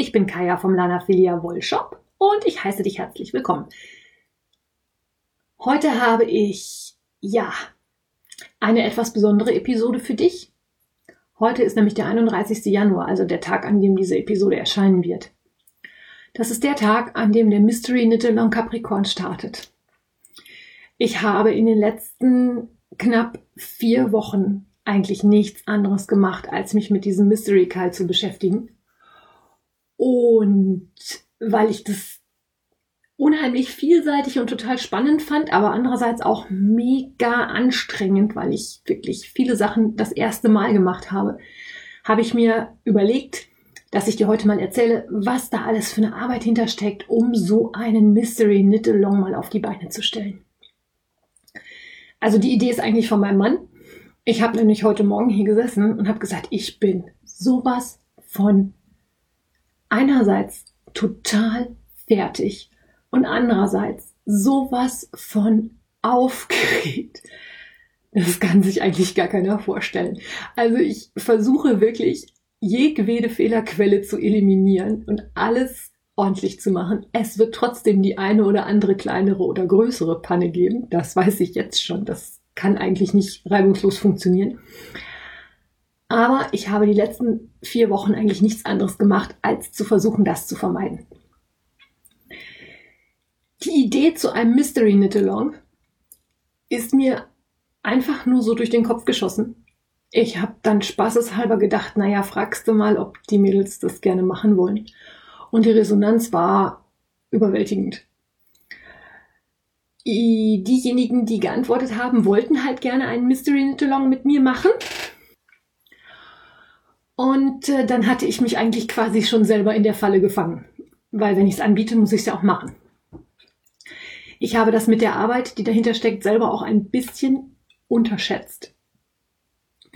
Ich bin Kaya vom Lana Filia Wollshop und ich heiße dich herzlich willkommen. Heute habe ich, ja, eine etwas besondere Episode für dich. Heute ist nämlich der 31. Januar, also der Tag, an dem diese Episode erscheinen wird. Das ist der Tag, an dem der Mystery Knit Along Capricorn startet. Ich habe in den letzten knapp vier Wochen eigentlich nichts anderes gemacht, als mich mit diesem Mystery Call zu beschäftigen. Und weil ich das unheimlich vielseitig und total spannend fand, aber andererseits auch mega anstrengend, weil ich wirklich viele Sachen das erste Mal gemacht habe, habe ich mir überlegt, dass ich dir heute mal erzähle, was da alles für eine Arbeit hintersteckt, um so einen Mystery Knit Along mal auf die Beine zu stellen. Also die Idee ist eigentlich von meinem Mann. Ich habe nämlich heute Morgen hier gesessen und habe gesagt, ich bin sowas von einerseits total fertig und andererseits sowas von aufgeregt. Das kann sich eigentlich gar keiner vorstellen. Also ich versuche wirklich jegwede Fehlerquelle zu eliminieren und alles ordentlich zu machen. Es wird trotzdem die eine oder andere kleinere oder größere Panne geben. Das weiß ich jetzt schon. Das kann eigentlich nicht reibungslos funktionieren. Aber ich habe die letzten vier Wochen eigentlich nichts anderes gemacht, als zu versuchen, das zu vermeiden. Die Idee zu einem Mystery Knit Along ist mir einfach nur so durch den Kopf geschossen. Ich habe dann spaßeshalber gedacht, naja, fragst du mal, ob die Mädels das gerne machen wollen. Und die Resonanz war überwältigend. Diejenigen, die geantwortet haben, wollten halt gerne einen Mystery Knit Along mit mir machen. Und äh, dann hatte ich mich eigentlich quasi schon selber in der Falle gefangen. Weil wenn ich es anbiete, muss ich es ja auch machen. Ich habe das mit der Arbeit, die dahinter steckt, selber auch ein bisschen unterschätzt.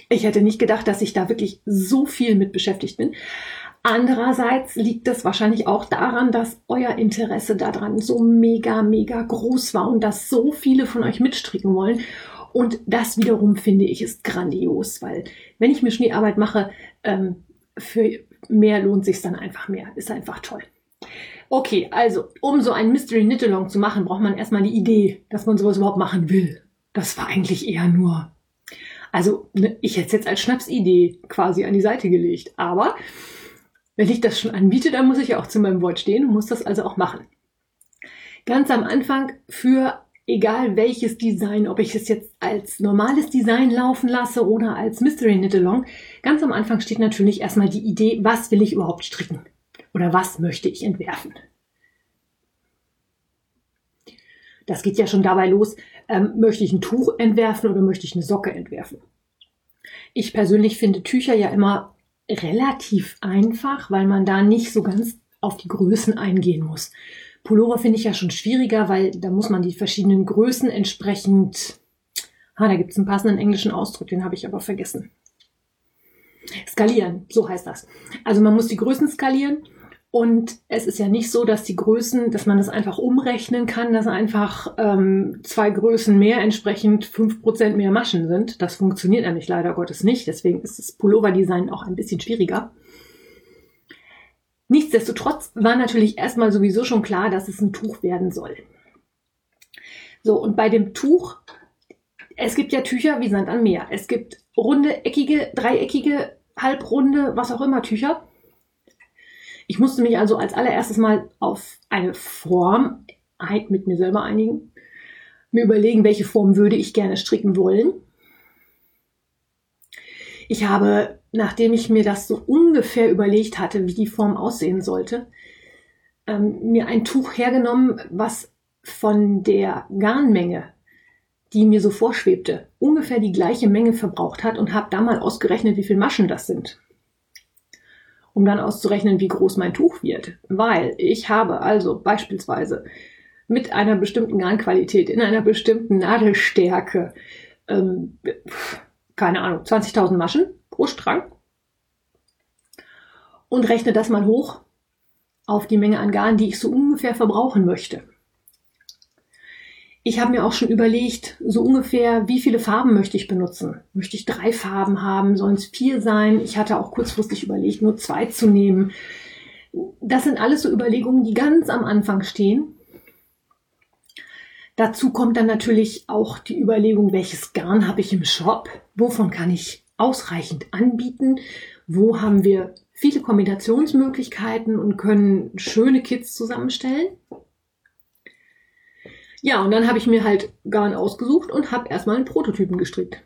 Ich hätte nicht gedacht, dass ich da wirklich so viel mit beschäftigt bin. Andererseits liegt das wahrscheinlich auch daran, dass euer Interesse daran so mega, mega groß war und dass so viele von euch mitstricken wollen. Und das wiederum finde ich ist grandios, weil wenn ich mir Schneearbeit mache, ähm, für mehr lohnt sich dann einfach mehr. Ist einfach toll. Okay, also, um so ein Mystery Knit Along zu machen, braucht man erstmal die Idee, dass man sowas überhaupt machen will. Das war eigentlich eher nur, also, ne, ich hätte es jetzt als Schnapsidee quasi an die Seite gelegt. Aber wenn ich das schon anbiete, dann muss ich ja auch zu meinem Wort stehen und muss das also auch machen. Ganz am Anfang für egal welches Design, ob ich es jetzt als normales Design laufen lasse oder als Mystery Knit Along, ganz am Anfang steht natürlich erstmal die Idee, was will ich überhaupt stricken oder was möchte ich entwerfen. Das geht ja schon dabei los, ähm, möchte ich ein Tuch entwerfen oder möchte ich eine Socke entwerfen. Ich persönlich finde Tücher ja immer relativ einfach, weil man da nicht so ganz auf die Größen eingehen muss. Pullover finde ich ja schon schwieriger, weil da muss man die verschiedenen Größen entsprechend. Ah, da gibt es einen passenden englischen Ausdruck, den habe ich aber vergessen. Skalieren, so heißt das. Also man muss die Größen skalieren und es ist ja nicht so, dass die Größen, dass man das einfach umrechnen kann, dass einfach ähm, zwei Größen mehr entsprechend fünf Prozent mehr Maschen sind. Das funktioniert nämlich leider Gottes nicht. Deswegen ist das Pullover-Design auch ein bisschen schwieriger. Nichtsdestotrotz war natürlich erstmal sowieso schon klar, dass es ein Tuch werden soll. So, und bei dem Tuch, es gibt ja Tücher wie Sand an Meer. Es gibt runde, eckige, dreieckige, halbrunde, was auch immer Tücher. Ich musste mich also als allererstes mal auf eine Form mit mir selber einigen, mir überlegen, welche Form würde ich gerne stricken wollen. Ich habe, nachdem ich mir das so ungefähr überlegt hatte, wie die Form aussehen sollte, ähm, mir ein Tuch hergenommen, was von der Garnmenge, die mir so vorschwebte, ungefähr die gleiche Menge verbraucht hat und habe da mal ausgerechnet, wie viel Maschen das sind. um dann auszurechnen, wie groß mein Tuch wird. Weil ich habe also beispielsweise mit einer bestimmten Garnqualität, in einer bestimmten Nadelstärke, ähm, keine Ahnung, 20.000 Maschen pro Strang und rechne das mal hoch auf die Menge an Garn, die ich so ungefähr verbrauchen möchte. Ich habe mir auch schon überlegt, so ungefähr, wie viele Farben möchte ich benutzen? Möchte ich drei Farben haben? Sollen es vier sein? Ich hatte auch kurzfristig überlegt, nur zwei zu nehmen. Das sind alles so Überlegungen, die ganz am Anfang stehen. Dazu kommt dann natürlich auch die Überlegung, welches Garn habe ich im Shop? Wovon kann ich ausreichend anbieten? Wo haben wir viele Kombinationsmöglichkeiten und können schöne Kits zusammenstellen? Ja, und dann habe ich mir halt Garn ausgesucht und habe erstmal einen Prototypen gestrickt.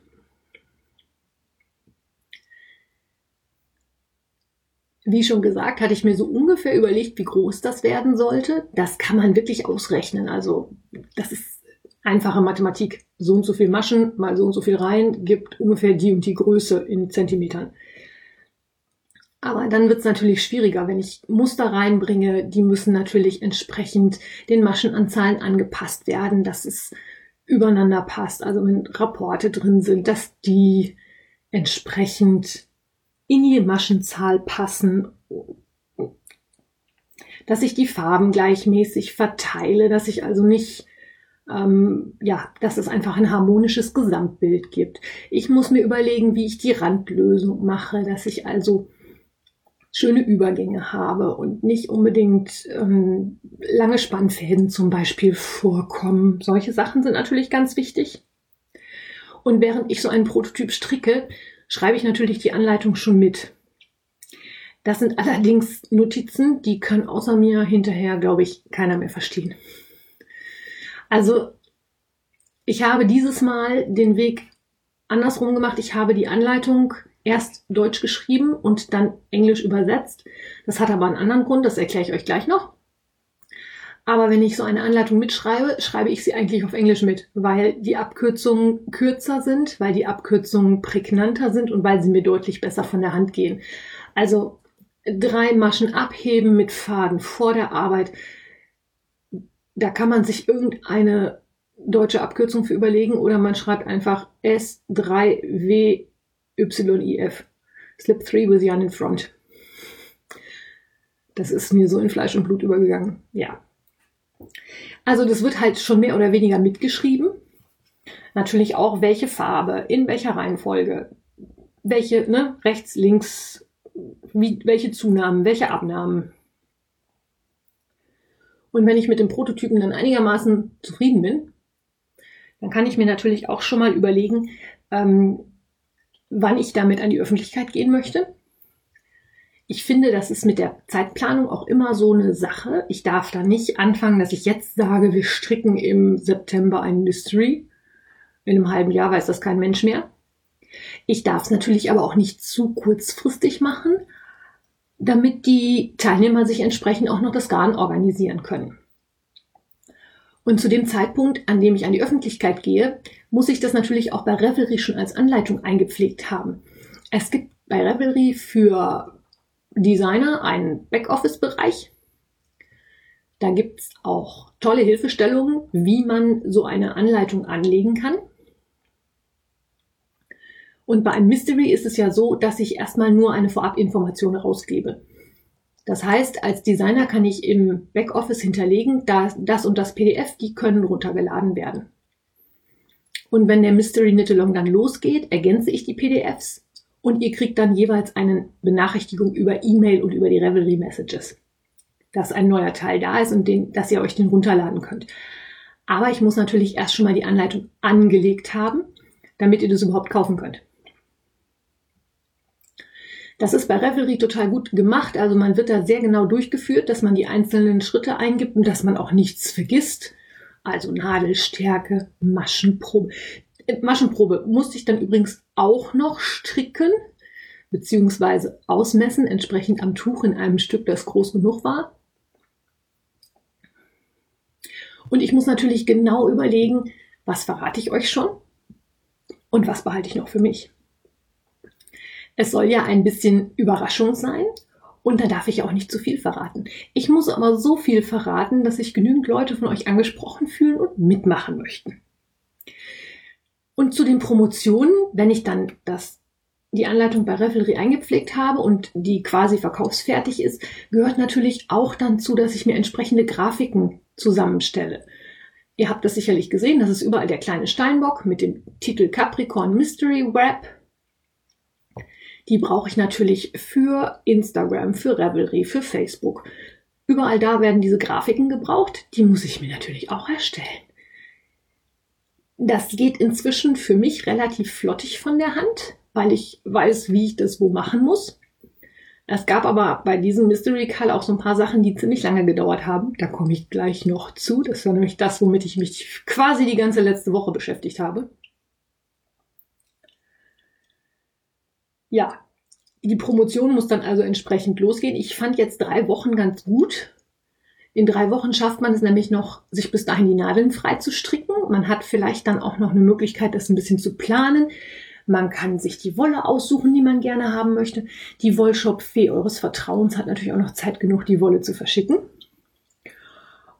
Wie schon gesagt, hatte ich mir so ungefähr überlegt, wie groß das werden sollte. Das kann man wirklich ausrechnen. Also das ist einfache Mathematik. So und so viel Maschen mal so und so viel rein gibt ungefähr die und die Größe in Zentimetern. Aber dann wird es natürlich schwieriger, wenn ich Muster reinbringe. Die müssen natürlich entsprechend den Maschenanzahlen angepasst werden, dass es übereinander passt. Also wenn Rapporte drin sind, dass die entsprechend in die Maschenzahl passen, dass ich die Farben gleichmäßig verteile, dass ich also nicht ähm, ja, dass es einfach ein harmonisches Gesamtbild gibt. Ich muss mir überlegen, wie ich die Randlösung mache, dass ich also schöne Übergänge habe und nicht unbedingt ähm, lange Spannfäden zum Beispiel vorkommen. Solche Sachen sind natürlich ganz wichtig. Und während ich so einen Prototyp stricke, schreibe ich natürlich die Anleitung schon mit. Das sind allerdings Notizen, die können außer mir hinterher, glaube ich, keiner mehr verstehen. Also ich habe dieses Mal den Weg andersrum gemacht. Ich habe die Anleitung erst Deutsch geschrieben und dann Englisch übersetzt. Das hat aber einen anderen Grund, das erkläre ich euch gleich noch. Aber wenn ich so eine Anleitung mitschreibe, schreibe ich sie eigentlich auf Englisch mit, weil die Abkürzungen kürzer sind, weil die Abkürzungen prägnanter sind und weil sie mir deutlich besser von der Hand gehen. Also drei Maschen abheben mit Faden vor der Arbeit. Da kann man sich irgendeine deutsche Abkürzung für überlegen oder man schreibt einfach S3W YIF. Slip 3 with Jan in front. Das ist mir so in Fleisch und Blut übergegangen. Ja. Also das wird halt schon mehr oder weniger mitgeschrieben. Natürlich auch, welche Farbe, in welcher Reihenfolge, welche, ne, rechts, links, wie, welche Zunahmen, welche Abnahmen. Und wenn ich mit dem Prototypen dann einigermaßen zufrieden bin, dann kann ich mir natürlich auch schon mal überlegen, ähm, wann ich damit an die Öffentlichkeit gehen möchte. Ich finde, das ist mit der Zeitplanung auch immer so eine Sache. Ich darf da nicht anfangen, dass ich jetzt sage, wir stricken im September ein Mystery. In einem halben Jahr weiß das kein Mensch mehr. Ich darf es natürlich aber auch nicht zu kurzfristig machen, damit die Teilnehmer sich entsprechend auch noch das Garn organisieren können. Und zu dem Zeitpunkt, an dem ich an die Öffentlichkeit gehe, muss ich das natürlich auch bei Revelry schon als Anleitung eingepflegt haben. Es gibt bei Revelry für Designer einen Backoffice-Bereich. Da gibt's auch tolle Hilfestellungen, wie man so eine Anleitung anlegen kann. Und bei einem Mystery ist es ja so, dass ich erstmal nur eine Vorabinformation rausgebe. Das heißt, als Designer kann ich im Backoffice hinterlegen, dass das und das PDF, die können runtergeladen werden. Und wenn der Mystery Knit-Along dann losgeht, ergänze ich die PDFs und ihr kriegt dann jeweils eine Benachrichtigung über E-Mail und über die Revelry Messages, dass ein neuer Teil da ist und den, dass ihr euch den runterladen könnt. Aber ich muss natürlich erst schon mal die Anleitung angelegt haben, damit ihr das überhaupt kaufen könnt. Das ist bei Revelry total gut gemacht. Also man wird da sehr genau durchgeführt, dass man die einzelnen Schritte eingibt und dass man auch nichts vergisst. Also Nadelstärke, Maschenprobe. Maschenprobe musste ich dann übrigens auch noch stricken beziehungsweise ausmessen, entsprechend am Tuch in einem Stück, das groß genug war. Und ich muss natürlich genau überlegen, was verrate ich euch schon und was behalte ich noch für mich. Es soll ja ein bisschen Überraschung sein. Und da darf ich auch nicht zu viel verraten. Ich muss aber so viel verraten, dass sich genügend Leute von euch angesprochen fühlen und mitmachen möchten. Und zu den Promotionen, wenn ich dann das, die Anleitung bei Revelry eingepflegt habe und die quasi verkaufsfertig ist, gehört natürlich auch dann zu, dass ich mir entsprechende Grafiken zusammenstelle. Ihr habt das sicherlich gesehen, das ist überall der kleine Steinbock mit dem Titel Capricorn Mystery Wrap die brauche ich natürlich für Instagram, für Revelry, für Facebook. Überall da werden diese Grafiken gebraucht. Die muss ich mir natürlich auch erstellen. Das geht inzwischen für mich relativ flottig von der Hand, weil ich weiß, wie ich das wo machen muss. Es gab aber bei diesem Mystery Call auch so ein paar Sachen, die ziemlich lange gedauert haben. Da komme ich gleich noch zu. Das war nämlich das, womit ich mich quasi die ganze letzte Woche beschäftigt habe. Ja, die Promotion muss dann also entsprechend losgehen. Ich fand jetzt drei Wochen ganz gut. In drei Wochen schafft man es nämlich noch, sich bis dahin die Nadeln frei zu stricken. Man hat vielleicht dann auch noch eine Möglichkeit, das ein bisschen zu planen. Man kann sich die Wolle aussuchen, die man gerne haben möchte. Die Wollshop-Fee eures Vertrauens hat natürlich auch noch Zeit genug, die Wolle zu verschicken.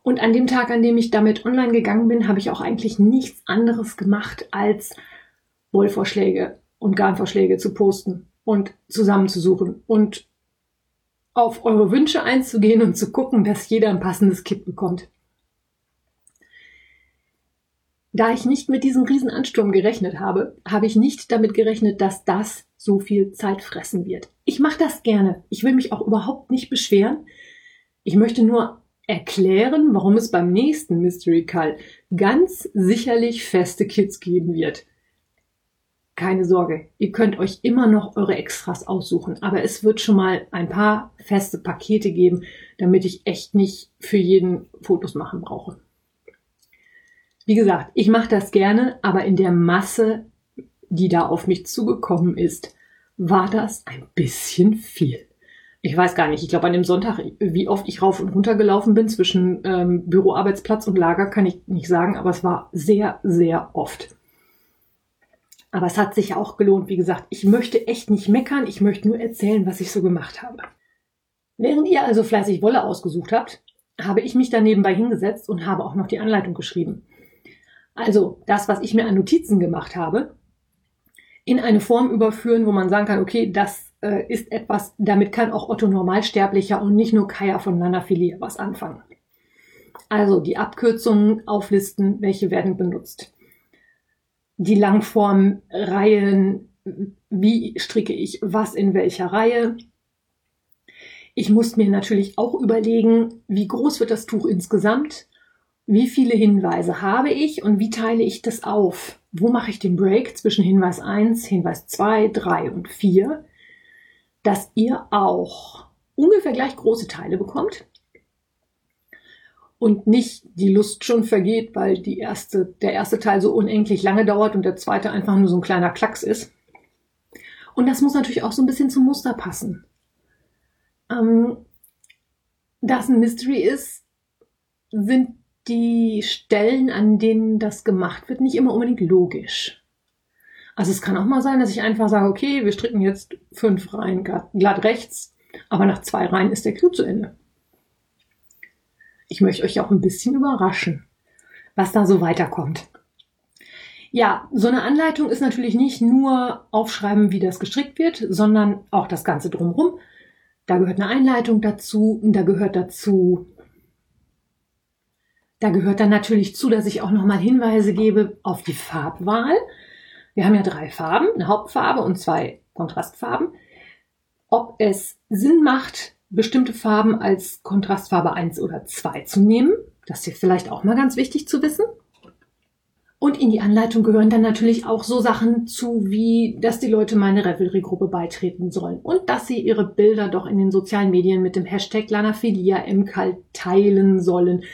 Und an dem Tag, an dem ich damit online gegangen bin, habe ich auch eigentlich nichts anderes gemacht, als Wollvorschläge und Garnvorschläge zu posten und zusammenzusuchen und auf eure Wünsche einzugehen und zu gucken, dass jeder ein passendes Kit bekommt. Da ich nicht mit diesem Riesenansturm gerechnet habe, habe ich nicht damit gerechnet, dass das so viel Zeit fressen wird. Ich mache das gerne. Ich will mich auch überhaupt nicht beschweren. Ich möchte nur erklären, warum es beim nächsten Mystery Call ganz sicherlich feste Kits geben wird keine Sorge, ihr könnt euch immer noch eure Extras aussuchen, aber es wird schon mal ein paar feste Pakete geben, damit ich echt nicht für jeden Fotos machen brauche. Wie gesagt, ich mache das gerne, aber in der Masse, die da auf mich zugekommen ist, war das ein bisschen viel. Ich weiß gar nicht, ich glaube an dem Sonntag, wie oft ich rauf und runter gelaufen bin zwischen ähm, Büroarbeitsplatz und Lager, kann ich nicht sagen, aber es war sehr, sehr oft. Aber es hat sich auch gelohnt. Wie gesagt, ich möchte echt nicht meckern. Ich möchte nur erzählen, was ich so gemacht habe. Während ihr also fleißig Wolle ausgesucht habt, habe ich mich dann nebenbei hingesetzt und habe auch noch die Anleitung geschrieben. Also das, was ich mir an Notizen gemacht habe, in eine Form überführen, wo man sagen kann, okay, das äh, ist etwas, damit kann auch Otto Normalsterblicher und nicht nur Kaya von Nanafilia was anfangen. Also die Abkürzungen auflisten, welche werden benutzt die Langformreihen, wie stricke ich was in welcher Reihe. Ich muss mir natürlich auch überlegen, wie groß wird das Tuch insgesamt, wie viele Hinweise habe ich und wie teile ich das auf. Wo mache ich den Break zwischen Hinweis 1, Hinweis 2, 3 und 4, dass ihr auch ungefähr gleich große Teile bekommt und nicht die Lust schon vergeht, weil die erste, der erste Teil so unendlich lange dauert und der zweite einfach nur so ein kleiner Klacks ist. Und das muss natürlich auch so ein bisschen zum Muster passen. Ähm, da es ein Mystery ist, sind die Stellen, an denen das gemacht wird, nicht immer unbedingt logisch. Also es kann auch mal sein, dass ich einfach sage, okay, wir stricken jetzt fünf Reihen glatt rechts, aber nach zwei Reihen ist der Clou zu Ende. Ich möchte euch auch ein bisschen überraschen, was da so weiterkommt. Ja, so eine Anleitung ist natürlich nicht nur aufschreiben, wie das gestrickt wird, sondern auch das Ganze drumherum. Da gehört eine Einleitung dazu, da gehört dazu, da gehört dann natürlich zu, dass ich auch nochmal Hinweise gebe auf die Farbwahl. Wir haben ja drei Farben, eine Hauptfarbe und zwei Kontrastfarben. Ob es Sinn macht, bestimmte Farben als Kontrastfarbe 1 oder 2 zu nehmen. Das ist vielleicht auch mal ganz wichtig zu wissen. Und in die Anleitung gehören dann natürlich auch so Sachen zu, wie, dass die Leute meine Revelry-Gruppe beitreten sollen und dass sie ihre Bilder doch in den sozialen Medien mit dem Hashtag Lanaphilia MKAL teilen sollen,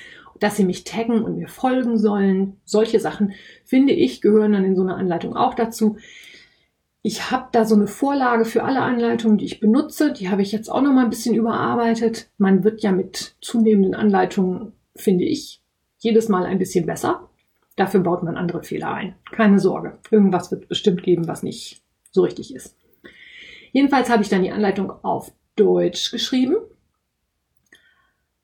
dass sie mich taggen und mir folgen sollen. Solche Sachen, finde ich, gehören dann in so einer Anleitung auch dazu. Ich habe da so eine Vorlage für alle Anleitungen, die ich benutze. Die habe ich jetzt auch noch mal ein bisschen überarbeitet. Man wird ja mit zunehmenden Anleitungen, finde ich, jedes Mal ein bisschen besser. Dafür baut man andere Fehler ein. Keine Sorge. Irgendwas wird bestimmt geben, was nicht so richtig ist. Jedenfalls habe ich dann die Anleitung auf Deutsch geschrieben,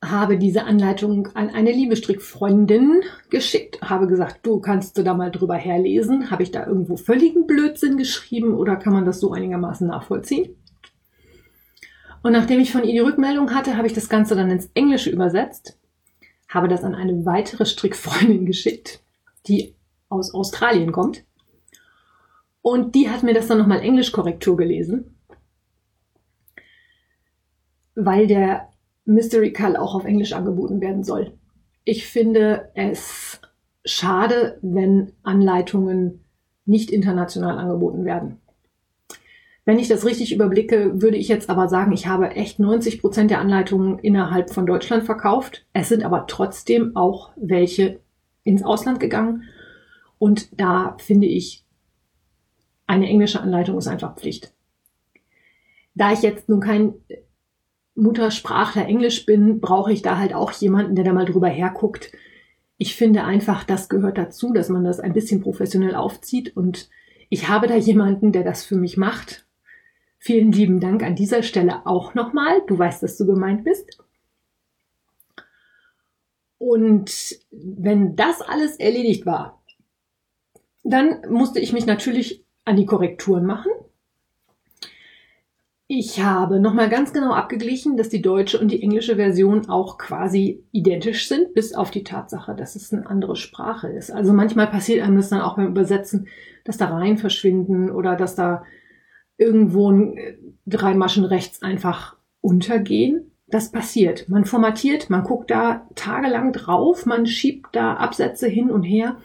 habe diese Anleitung an eine liebe Strickfreundin geschickt, habe gesagt, du kannst du da mal drüber herlesen. Habe ich da irgendwo völligen Blödsinn geschrieben oder kann man das so einigermaßen nachvollziehen? Und nachdem ich von ihr die Rückmeldung hatte, habe ich das Ganze dann ins Englische übersetzt, habe das an eine weitere Strickfreundin geschickt, die aus Australien kommt. Und die hat mir das dann nochmal Englisch-Korrektur gelesen, weil der Mystery Call auch auf Englisch angeboten werden soll. Ich finde es schade, wenn Anleitungen nicht international angeboten werden. Wenn ich das richtig überblicke, würde ich jetzt aber sagen, ich habe echt 90 Prozent der Anleitungen innerhalb von Deutschland verkauft. Es sind aber trotzdem auch welche ins Ausland gegangen. Und da finde ich, eine englische Anleitung ist einfach Pflicht. Da ich jetzt nun kein Muttersprachler Englisch bin, brauche ich da halt auch jemanden, der da mal drüber herguckt. Ich finde einfach, das gehört dazu, dass man das ein bisschen professionell aufzieht und ich habe da jemanden, der das für mich macht Vielen lieben Dank an dieser Stelle auch nochmal. Du weißt, dass du gemeint bist. Und wenn das alles erledigt war, dann musste ich mich natürlich an die Korrekturen machen. Ich habe nochmal ganz genau abgeglichen, dass die deutsche und die englische Version auch quasi identisch sind, bis auf die Tatsache, dass es eine andere Sprache ist. Also manchmal passiert einem das dann auch beim Übersetzen, dass da rein verschwinden oder dass da irgendwo drei Maschen rechts einfach untergehen. Das passiert. Man formatiert, man guckt da tagelang drauf, man schiebt da Absätze hin und her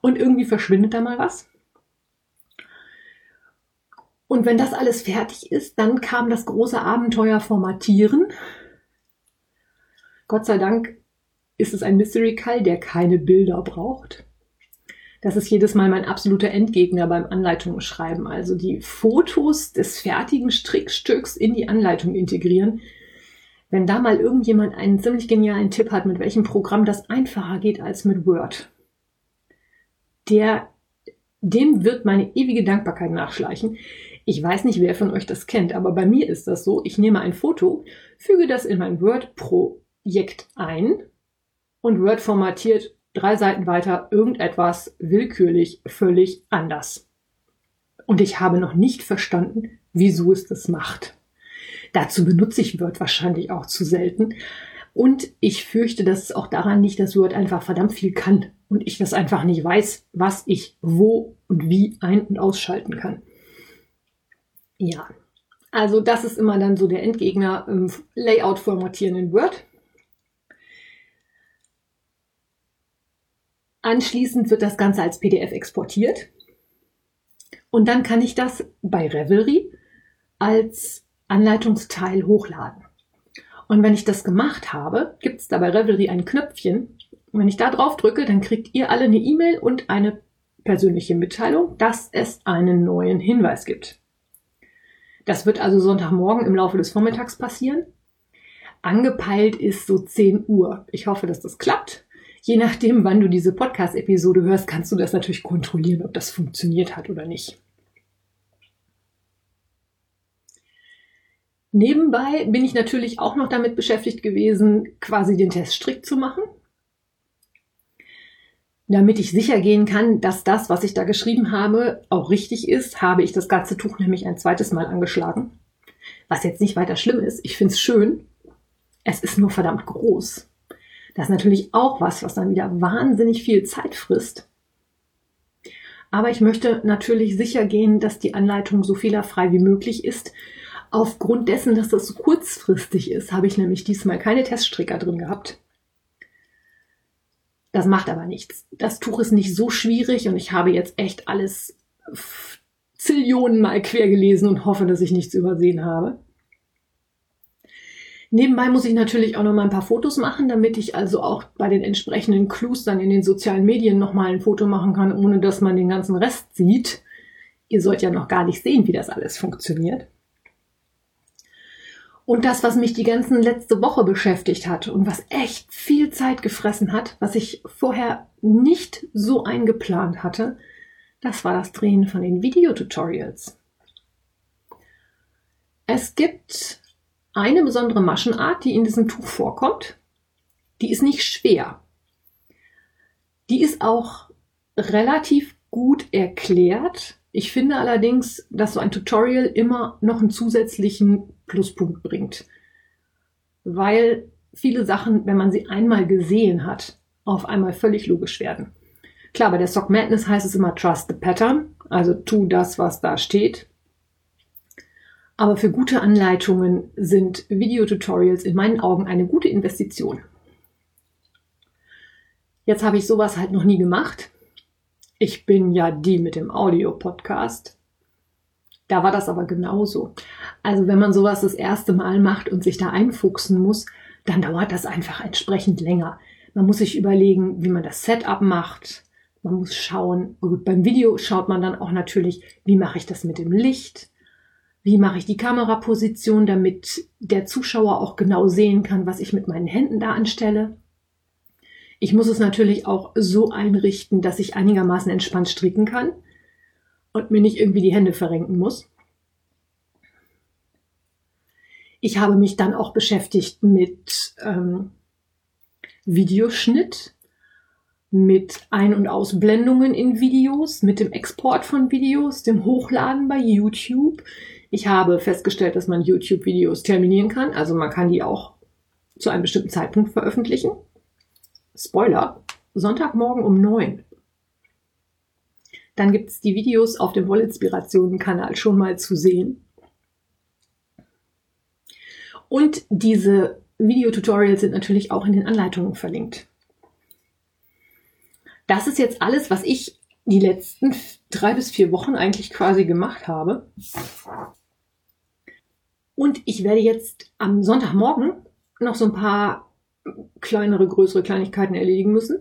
und irgendwie verschwindet da mal was. Und wenn das alles fertig ist, dann kam das große Abenteuer Formatieren. Gott sei Dank ist es ein Mystery Call, der keine Bilder braucht. Das ist jedes Mal mein absoluter Endgegner beim Anleitungen schreiben. Also die Fotos des fertigen Strickstücks in die Anleitung integrieren. Wenn da mal irgendjemand einen ziemlich genialen Tipp hat, mit welchem Programm das einfacher geht als mit Word, der, dem wird meine ewige Dankbarkeit nachschleichen. Ich weiß nicht, wer von euch das kennt, aber bei mir ist das so. Ich nehme ein Foto, füge das in mein Word-Projekt ein und Word formatiert drei Seiten weiter irgendetwas willkürlich völlig anders. Und ich habe noch nicht verstanden, wieso es das macht. Dazu benutze ich Word wahrscheinlich auch zu selten. Und ich fürchte, dass es auch daran liegt, dass Word einfach verdammt viel kann und ich das einfach nicht weiß, was ich wo und wie ein- und ausschalten kann. Ja, also das ist immer dann so der Endgegner im Layout formatieren in Word. Anschließend wird das Ganze als PDF exportiert. Und dann kann ich das bei Revelry als Anleitungsteil hochladen. Und wenn ich das gemacht habe, gibt es da bei Revelry ein Knöpfchen. Und wenn ich da drauf drücke, dann kriegt ihr alle eine E-Mail und eine persönliche Mitteilung, dass es einen neuen Hinweis gibt. Das wird also Sonntagmorgen im Laufe des Vormittags passieren. Angepeilt ist so 10 Uhr. Ich hoffe, dass das klappt. Je nachdem, wann du diese Podcast-Episode hörst, kannst du das natürlich kontrollieren, ob das funktioniert hat oder nicht. Nebenbei bin ich natürlich auch noch damit beschäftigt gewesen, quasi den Teststrick zu machen. Damit ich sicher gehen kann, dass das, was ich da geschrieben habe, auch richtig ist, habe ich das ganze Tuch nämlich ein zweites Mal angeschlagen. Was jetzt nicht weiter schlimm ist. Ich finde es schön. Es ist nur verdammt groß. Das ist natürlich auch was, was dann wieder wahnsinnig viel Zeit frisst. Aber ich möchte natürlich sicher gehen, dass die Anleitung so fehlerfrei wie möglich ist. Aufgrund dessen, dass das so kurzfristig ist, habe ich nämlich diesmal keine Teststricker drin gehabt. Das macht aber nichts. Das Tuch ist nicht so schwierig und ich habe jetzt echt alles Zillionen mal quer gelesen und hoffe, dass ich nichts übersehen habe. Nebenbei muss ich natürlich auch noch mal ein paar Fotos machen, damit ich also auch bei den entsprechenden Clues dann in den sozialen Medien noch mal ein Foto machen kann, ohne dass man den ganzen Rest sieht. Ihr sollt ja noch gar nicht sehen, wie das alles funktioniert. Und das, was mich die ganzen letzte Woche beschäftigt hat und was echt viel Zeit gefressen hat, was ich vorher nicht so eingeplant hatte, das war das Drehen von den Videotutorials. Es gibt eine besondere Maschenart, die in diesem Tuch vorkommt. Die ist nicht schwer. Die ist auch relativ gut erklärt. Ich finde allerdings, dass so ein Tutorial immer noch einen zusätzlichen Pluspunkt bringt. Weil viele Sachen, wenn man sie einmal gesehen hat, auf einmal völlig logisch werden. Klar, bei der Sock Madness heißt es immer Trust the Pattern, also tu das, was da steht. Aber für gute Anleitungen sind Videotutorials in meinen Augen eine gute Investition. Jetzt habe ich sowas halt noch nie gemacht. Ich bin ja die mit dem Audio-Podcast. Da war das aber genauso. Also wenn man sowas das erste Mal macht und sich da einfuchsen muss, dann dauert das einfach entsprechend länger. Man muss sich überlegen, wie man das Setup macht. Man muss schauen, gut, beim Video schaut man dann auch natürlich, wie mache ich das mit dem Licht? Wie mache ich die Kameraposition, damit der Zuschauer auch genau sehen kann, was ich mit meinen Händen da anstelle? Ich muss es natürlich auch so einrichten, dass ich einigermaßen entspannt stricken kann und mir nicht irgendwie die Hände verrenken muss. Ich habe mich dann auch beschäftigt mit ähm, Videoschnitt, mit Ein- und Ausblendungen in Videos, mit dem Export von Videos, dem Hochladen bei YouTube. Ich habe festgestellt, dass man YouTube-Videos terminieren kann, also man kann die auch zu einem bestimmten Zeitpunkt veröffentlichen. Spoiler, Sonntagmorgen um neun. Dann gibt es die Videos auf dem Wollinspirationen-Kanal schon mal zu sehen. Und diese Videotutorials sind natürlich auch in den Anleitungen verlinkt. Das ist jetzt alles, was ich die letzten drei bis vier Wochen eigentlich quasi gemacht habe. Und ich werde jetzt am Sonntagmorgen noch so ein paar kleinere, größere Kleinigkeiten erledigen müssen.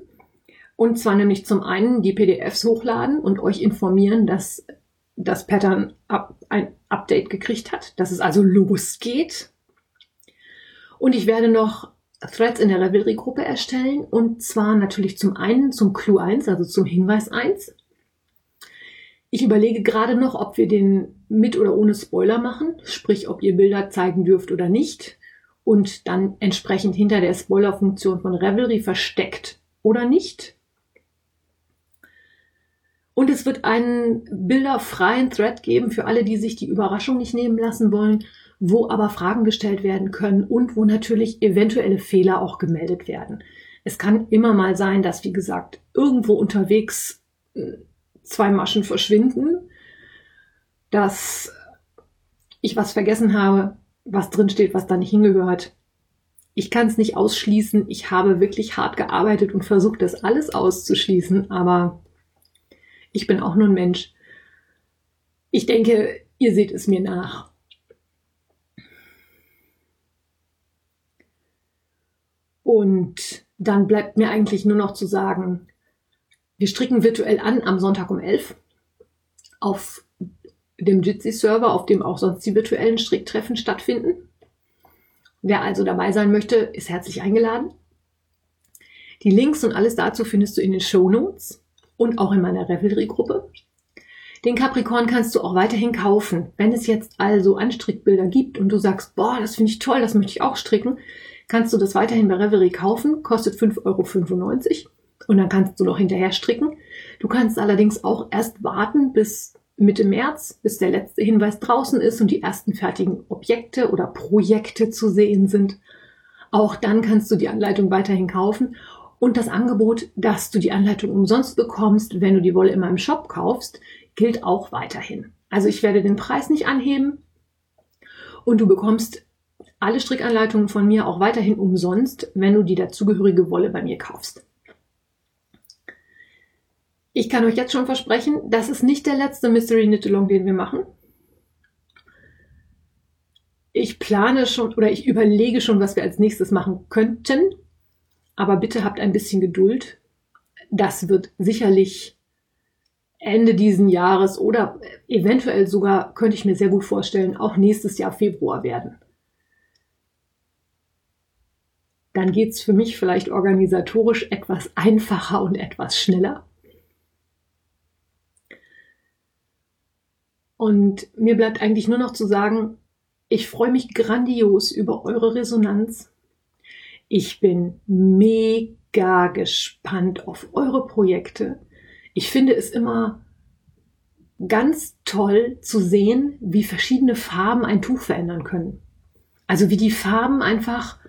Und zwar nämlich zum einen die PDFs hochladen und euch informieren, dass das Pattern ein Update gekriegt hat, dass es also losgeht. Und ich werde noch Threads in der Revelry-Gruppe erstellen und zwar natürlich zum einen zum Clue 1, also zum Hinweis 1. Ich überlege gerade noch, ob wir den mit oder ohne Spoiler machen, sprich, ob ihr Bilder zeigen dürft oder nicht und dann entsprechend hinter der Spoiler-Funktion von Revelry versteckt oder nicht. Und es wird einen bilderfreien Thread geben für alle, die sich die Überraschung nicht nehmen lassen wollen wo aber Fragen gestellt werden können und wo natürlich eventuelle Fehler auch gemeldet werden. Es kann immer mal sein, dass, wie gesagt, irgendwo unterwegs äh, zwei Maschen verschwinden, dass ich was vergessen habe, was drin steht, was da nicht hingehört. Ich kann es nicht ausschließen. Ich habe wirklich hart gearbeitet und versucht, das alles auszuschließen, aber ich bin auch nur ein Mensch. Ich denke, ihr seht es mir nach. Und dann bleibt mir eigentlich nur noch zu sagen, wir stricken virtuell an am Sonntag um 11 auf dem Jitsi-Server, auf dem auch sonst die virtuellen Stricktreffen stattfinden. Wer also dabei sein möchte, ist herzlich eingeladen. Die Links und alles dazu findest du in den Show Notes und auch in meiner Revelry-Gruppe. Den Capricorn kannst du auch weiterhin kaufen. Wenn es jetzt also Anstrickbilder gibt und du sagst, boah, das finde ich toll, das möchte ich auch stricken, kannst du das weiterhin bei Reverie kaufen, kostet 5,95 Euro und dann kannst du noch hinterher stricken. Du kannst allerdings auch erst warten bis Mitte März, bis der letzte Hinweis draußen ist und die ersten fertigen Objekte oder Projekte zu sehen sind. Auch dann kannst du die Anleitung weiterhin kaufen und das Angebot, dass du die Anleitung umsonst bekommst, wenn du die Wolle in meinem Shop kaufst, gilt auch weiterhin. Also ich werde den Preis nicht anheben und du bekommst alle Strickanleitungen von mir auch weiterhin umsonst, wenn du die dazugehörige Wolle bei mir kaufst. Ich kann euch jetzt schon versprechen, das ist nicht der letzte Mystery Knit-Along, den wir machen. Ich plane schon oder ich überlege schon, was wir als nächstes machen könnten. Aber bitte habt ein bisschen Geduld. Das wird sicherlich Ende diesen Jahres oder eventuell sogar, könnte ich mir sehr gut vorstellen, auch nächstes Jahr Februar werden. dann geht es für mich vielleicht organisatorisch etwas einfacher und etwas schneller. Und mir bleibt eigentlich nur noch zu sagen, Ich freue mich grandios über eure Resonanz. Ich bin mega gespannt auf eure Projekte. Ich finde es immer ganz toll zu sehen, wie verschiedene Farben ein Tuch verändern können. Also wie die Farben einfach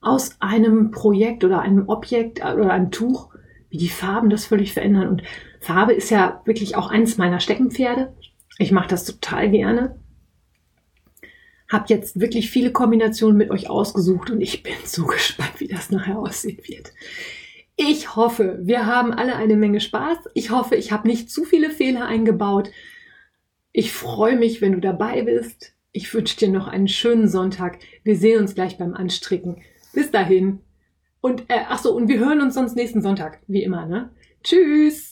aus einem Projekt oder einem Objekt oder einem Tuch, wie die Farben das völlig verändern. Und Farbe ist ja wirklich auch eines meiner Steckenpferde. Mache das total gerne. Hab jetzt wirklich viele Kombinationen mit euch ausgesucht und ich bin so gespannt, wie das nachher aussehen wird. Ich hoffe, wir haben alle eine Menge Spaß. Ich hoffe, ich habe nicht zu viele Fehler eingebaut. Ich freue mich, wenn du dabei bist. Ich wünsche dir noch einen schönen Sonntag. Wir sehen uns gleich beim Anstricken. Bis dahin. Und äh, ach so, und wir hören uns sonst nächsten Sonntag, wie immer, ne? Tschüss.